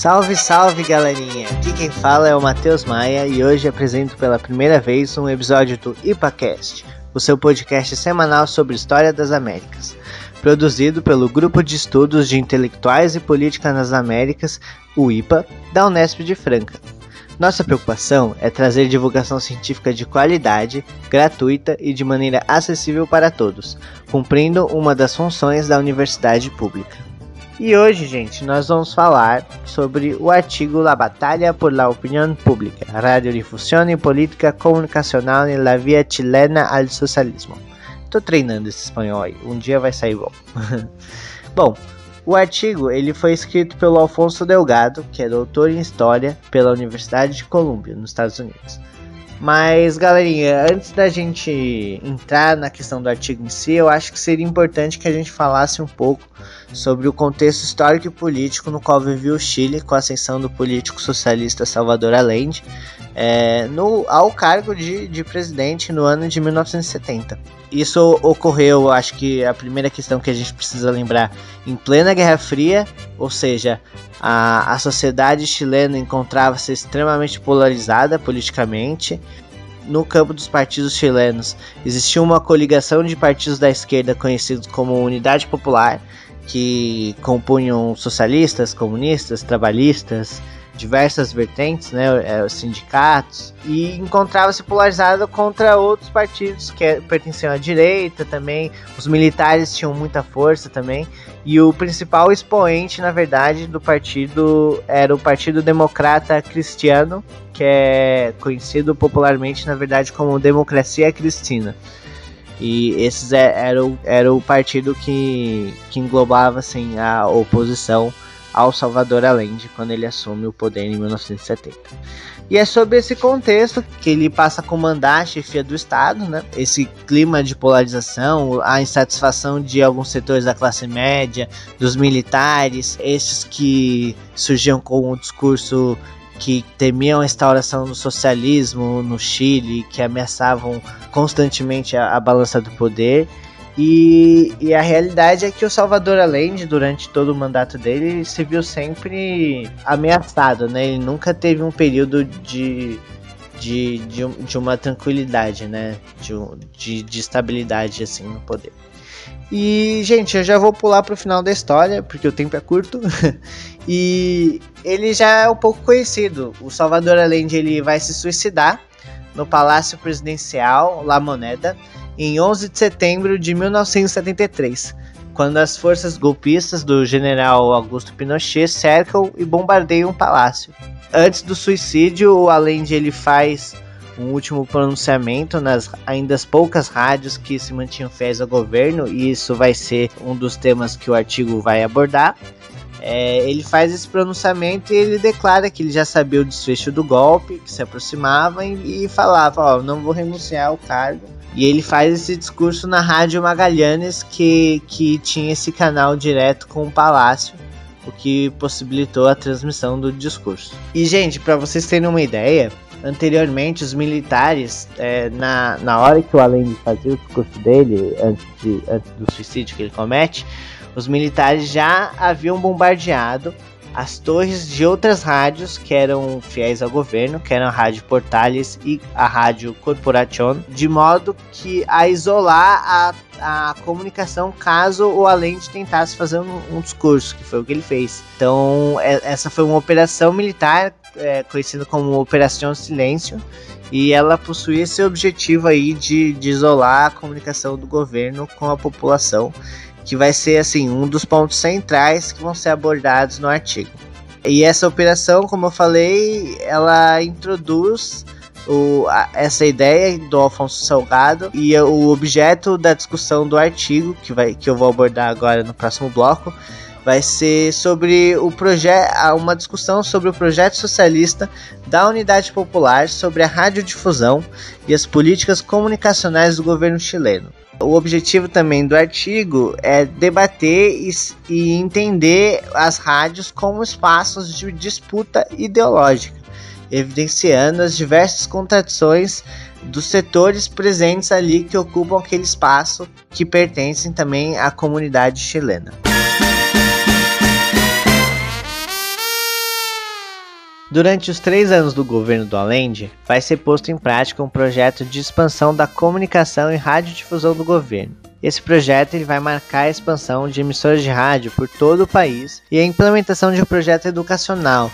Salve, salve galerinha! Aqui quem fala é o Matheus Maia e hoje apresento pela primeira vez um episódio do IPACast, o seu podcast semanal sobre história das Américas, produzido pelo Grupo de Estudos de Intelectuais e Política nas Américas, o IPA, da Unesp de Franca. Nossa preocupação é trazer divulgação científica de qualidade, gratuita e de maneira acessível para todos, cumprindo uma das funções da universidade pública. E hoje, gente, nós vamos falar sobre o artigo La Batalha por la Opinión Pública, Radiodifusión y Política Comunicacional en la Vía Chilena al Socialismo. Tô treinando esse espanhol aí, um dia vai sair bom. bom, o artigo ele foi escrito pelo Alfonso Delgado, que é doutor em História pela Universidade de Colômbia, nos Estados Unidos. Mas, galerinha, antes da gente entrar na questão do artigo em si, eu acho que seria importante que a gente falasse um pouco sobre o contexto histórico e político no qual vivia o Chile com a ascensão do político socialista Salvador Allende é, no, ao cargo de, de presidente no ano de 1970. Isso ocorreu, acho que a primeira questão que a gente precisa lembrar, em plena Guerra Fria, ou seja, a, a sociedade chilena encontrava-se extremamente polarizada politicamente. No campo dos partidos chilenos, existia uma coligação de partidos da esquerda conhecidos como Unidade Popular, que compunham socialistas, comunistas, trabalhistas, diversas vertentes, né, é, sindicatos, e encontrava-se polarizado contra outros partidos que é, pertenciam à direita também. Os militares tinham muita força também, e o principal expoente, na verdade, do partido era o Partido Democrata Cristiano, que é conhecido popularmente, na verdade, como Democracia Cristina. E esses é, era, o, era o partido que, que englobava assim, a oposição ao Salvador Allende quando ele assume o poder em 1970. E é sobre esse contexto que ele passa a comandar a chefia do Estado, né? Esse clima de polarização, a insatisfação de alguns setores da classe média, dos militares, esses que surgiam com um discurso que temiam a instauração do socialismo no Chile, que ameaçavam constantemente a, a balança do poder e, e, a realidade é que o Salvador Allende, durante todo o mandato dele, se viu sempre ameaçado, né? Ele nunca teve um período de, de, de, de uma tranquilidade, né? De, de, de estabilidade, assim, no poder. E, gente, eu já vou pular pro final da história, porque o tempo é curto. e ele já é um pouco conhecido. O Salvador Allende ele vai se suicidar no Palácio Presidencial La Moneda em 11 de setembro de 1973, quando as forças golpistas do general Augusto Pinochet cercam e bombardeiam o palácio. Antes do suicídio, além de ele faz um último pronunciamento nas ainda poucas rádios que se mantinham fiéis ao governo, e isso vai ser um dos temas que o artigo vai abordar. É, ele faz esse pronunciamento e ele declara que ele já sabia o desfecho do golpe, que se aproximava e, e falava: Ó, não vou renunciar ao cargo e ele faz esse discurso na Rádio Magalhães, que, que tinha esse canal direto com o Palácio, o que possibilitou a transmissão do discurso. E, gente, para vocês terem uma ideia, anteriormente os militares, é, na, na hora que o Allende fazia o discurso dele, antes, de, antes do suicídio que ele comete, os militares já haviam bombardeado as torres de outras rádios que eram fiéis ao governo, que eram a Rádio Portales e a Rádio Corporación, de modo que a isolar a, a comunicação caso o Allende tentasse fazer um, um, discurso, que foi o que ele fez. Então, é, essa foi uma operação militar é, conhecida como Operação Silêncio, e ela possuía esse objetivo aí de, de isolar a comunicação do governo com a população que vai ser assim um dos pontos centrais que vão ser abordados no artigo. E essa operação, como eu falei, ela introduz o, a, essa ideia do Alfonso Salgado e o objeto da discussão do artigo que, vai, que eu vou abordar agora no próximo bloco vai ser sobre o projeto, uma discussão sobre o projeto socialista da Unidade Popular sobre a radiodifusão e as políticas comunicacionais do governo chileno. O objetivo também do artigo é debater e, e entender as rádios como espaços de disputa ideológica, evidenciando as diversas contradições dos setores presentes ali que ocupam aquele espaço que pertencem também à comunidade chilena. Durante os três anos do governo do Allende, vai ser posto em prática um projeto de expansão da comunicação e radiodifusão do governo. Esse projeto ele vai marcar a expansão de emissoras de rádio por todo o país e a implementação de um projeto educacional,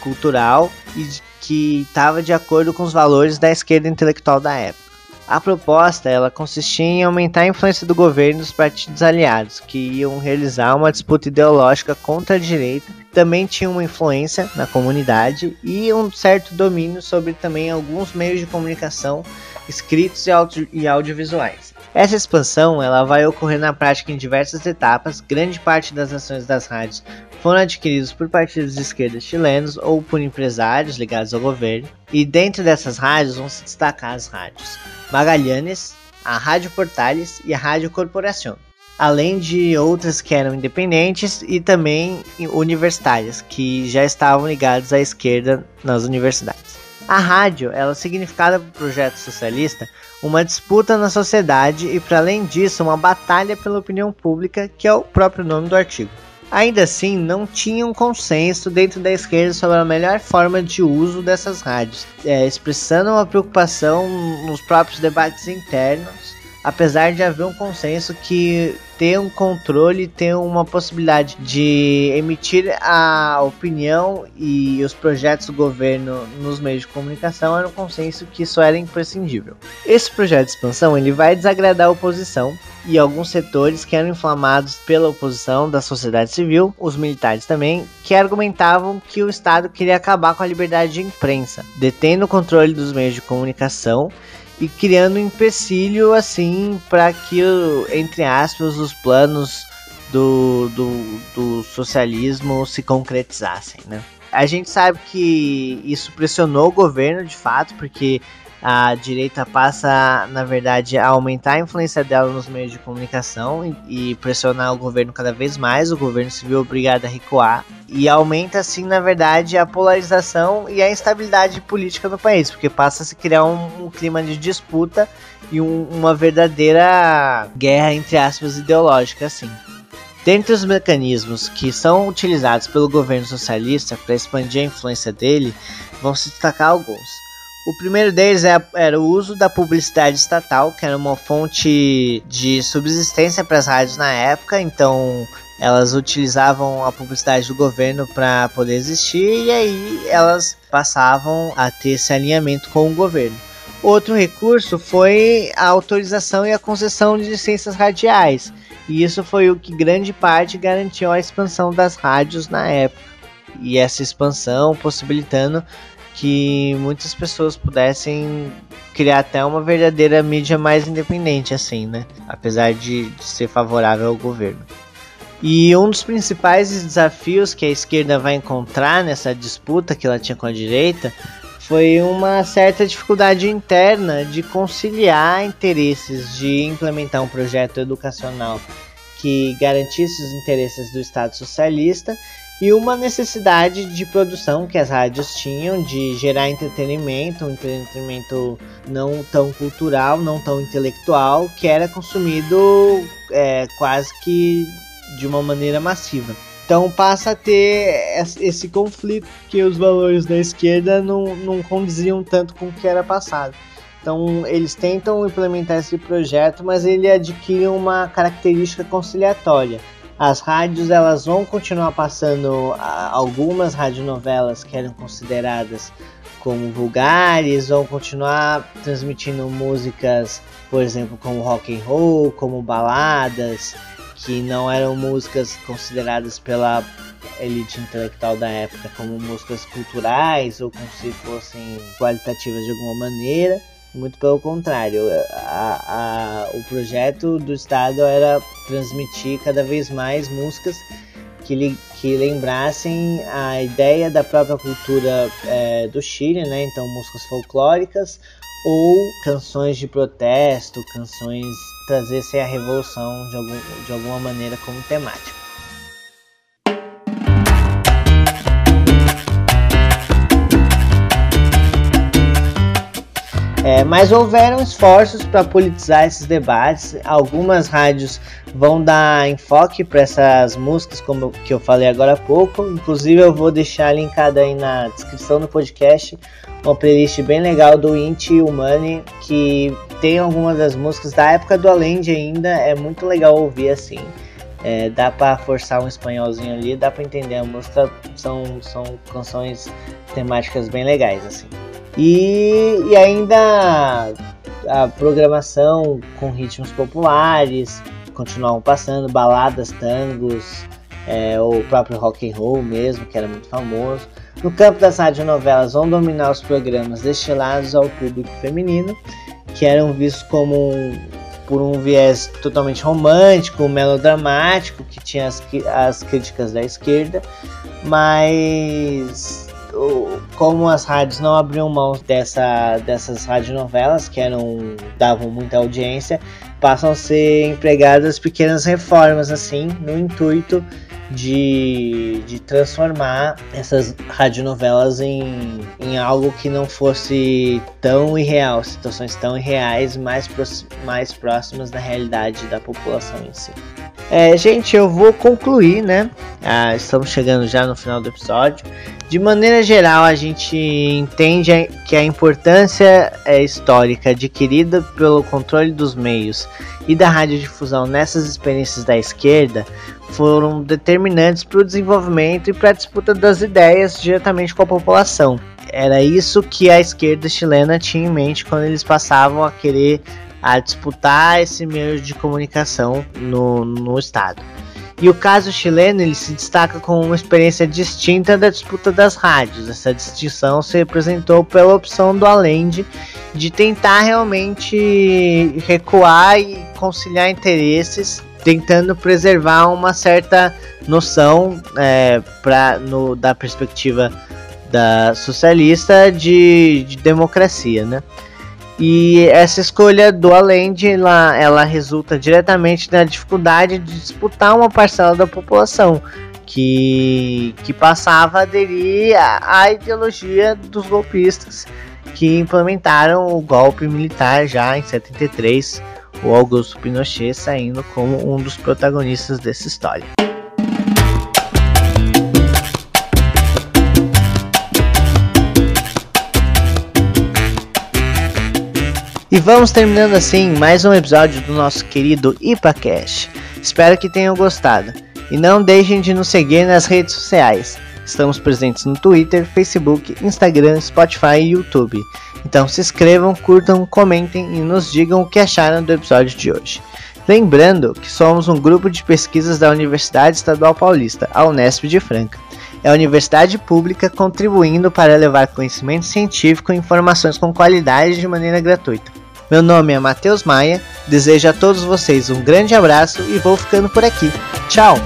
cultural e que estava de acordo com os valores da esquerda intelectual da época. A proposta ela consistia em aumentar a influência do governo dos partidos aliados, que iam realizar uma disputa ideológica contra a direita, também tinham uma influência na comunidade e um certo domínio sobre também alguns meios de comunicação escritos e, audio e audiovisuais. Essa expansão ela vai ocorrer na prática em diversas etapas. Grande parte das ações das rádios foram adquiridos por partidos de esquerda chilenos ou por empresários ligados ao governo. E dentro dessas rádios vão se destacar as rádios Magalhães, a Rádio Portales e a Rádio Corporação, além de outras que eram independentes e também universitárias, que já estavam ligadas à esquerda nas universidades. A rádio, ela significava para o projeto socialista uma disputa na sociedade e, para além disso, uma batalha pela opinião pública, que é o próprio nome do artigo. Ainda assim, não tinha um consenso dentro da esquerda sobre a melhor forma de uso dessas rádios, é, expressando uma preocupação nos próprios debates internos, apesar de haver um consenso que ter um controle, ter uma possibilidade de emitir a opinião e os projetos do governo nos meios de comunicação era um consenso que isso era imprescindível. Esse projeto de expansão ele vai desagradar a oposição e alguns setores que eram inflamados pela oposição da sociedade civil, os militares também, que argumentavam que o Estado queria acabar com a liberdade de imprensa, detendo o controle dos meios de comunicação e criando um empecilho assim para que, entre aspas, os planos do, do, do socialismo se concretizassem, né? A gente sabe que isso pressionou o governo de fato, porque a direita passa, na verdade, a aumentar a influência dela nos meios de comunicação e, pressionar o governo cada vez mais. O governo se viu obrigado a recuar e aumenta, assim, na verdade, a polarização e a instabilidade política no país, porque passa a se criar um, um clima de disputa e um, uma verdadeira guerra, entre aspas, ideológica, assim. Dentre os mecanismos que são utilizados pelo governo socialista para expandir a influência dele, vão se destacar alguns. O primeiro deles é, era o uso da publicidade estatal, que era uma fonte de subsistência para as rádios na época, então elas utilizavam a publicidade do governo para poder existir e aí elas passavam a ter esse alinhamento com o governo. Outro recurso foi a autorização e a concessão de licenças radiais, e isso foi o que grande parte garantiu a expansão das rádios na época. E essa expansão possibilitando que muitas pessoas pudessem criar até uma verdadeira mídia mais independente, assim, né? Apesar de, de ser favorável ao governo. E um dos principais desafios que a esquerda vai encontrar nessa disputa que ela tinha com a direita foi uma certa dificuldade interna de conciliar interesses de implementar um projeto educacional que garantisse os interesses do Estado socialista e uma necessidade de produção que as rádios tinham de gerar entretenimento, um entretenimento não tão cultural, não tão intelectual, que era consumido é, quase que de uma maneira massiva. Então passa a ter esse conflito que os valores da esquerda não, não condiziam tanto com o que era passado. Então eles tentam implementar esse projeto, mas ele adquire uma característica conciliatória as rádios elas vão continuar passando algumas radionovelas que eram consideradas como vulgares, vão continuar transmitindo músicas, por exemplo, como rock and roll, como baladas, que não eram músicas consideradas pela elite intelectual da época como músicas culturais ou como se fossem qualitativas de alguma maneira. Muito pelo contrário, a, a, o projeto do Estado era transmitir cada vez mais músicas que, li, que lembrassem a ideia da própria cultura é, do Chile, né? Então, músicas folclóricas ou canções de protesto, canções trazessem a revolução de, algum, de alguma maneira como temática. É, mas houveram esforços para politizar esses debates. Algumas rádios vão dar enfoque para essas músicas, como que eu falei agora há pouco. Inclusive, eu vou deixar linkado aí na descrição do podcast uma playlist bem legal do Inti Humani que tem algumas das músicas da época do Alend ainda. É muito legal ouvir assim. É, dá para forçar um espanholzinho ali, dá para entender a música. São, são canções temáticas bem legais assim. E, e ainda a programação com ritmos populares continuavam passando, baladas, tangos, é, o próprio rock and roll mesmo, que era muito famoso. No campo das radionovelas vão dominar os programas destinados ao público feminino, que eram vistos como um, por um viés totalmente romântico, melodramático, que tinha as, as críticas da esquerda, mas como as rádios não abriam mão dessa, dessas radionovelas, que eram, davam muita audiência, passam a ser empregadas pequenas reformas, assim, no intuito de, de transformar essas radionovelas em, em algo que não fosse tão irreal, situações tão irreais, mais, mais próximas da realidade da população em si. É, gente, eu vou concluir, né? Ah, estamos chegando já no final do episódio. De maneira geral, a gente entende que a importância é, histórica adquirida pelo controle dos meios e da radiodifusão nessas experiências da esquerda foram determinantes para o desenvolvimento e para a disputa das ideias diretamente com a população. Era isso que a esquerda chilena tinha em mente quando eles passavam a querer a disputar esse meio de comunicação no, no estado. E o caso chileno ele se destaca com uma experiência distinta da disputa das rádios. Essa distinção se representou pela opção do Allende de tentar realmente recuar e conciliar interesses, tentando preservar uma certa noção é, pra, no, da perspectiva da socialista de, de democracia, né? E essa escolha do Allende ela, ela resulta diretamente na dificuldade de disputar uma parcela da população que, que passava a aderir à ideologia dos golpistas que implementaram o golpe militar já em 73, o Augusto Pinochet saindo como um dos protagonistas dessa história. E vamos terminando assim mais um episódio do nosso querido IPACast. Espero que tenham gostado. E não deixem de nos seguir nas redes sociais. Estamos presentes no Twitter, Facebook, Instagram, Spotify e YouTube. Então se inscrevam, curtam, comentem e nos digam o que acharam do episódio de hoje. Lembrando que somos um grupo de pesquisas da Universidade Estadual Paulista, a Unesp de Franca. É a universidade pública contribuindo para levar conhecimento científico e informações com qualidade de maneira gratuita. Meu nome é Matheus Maia, desejo a todos vocês um grande abraço e vou ficando por aqui. Tchau!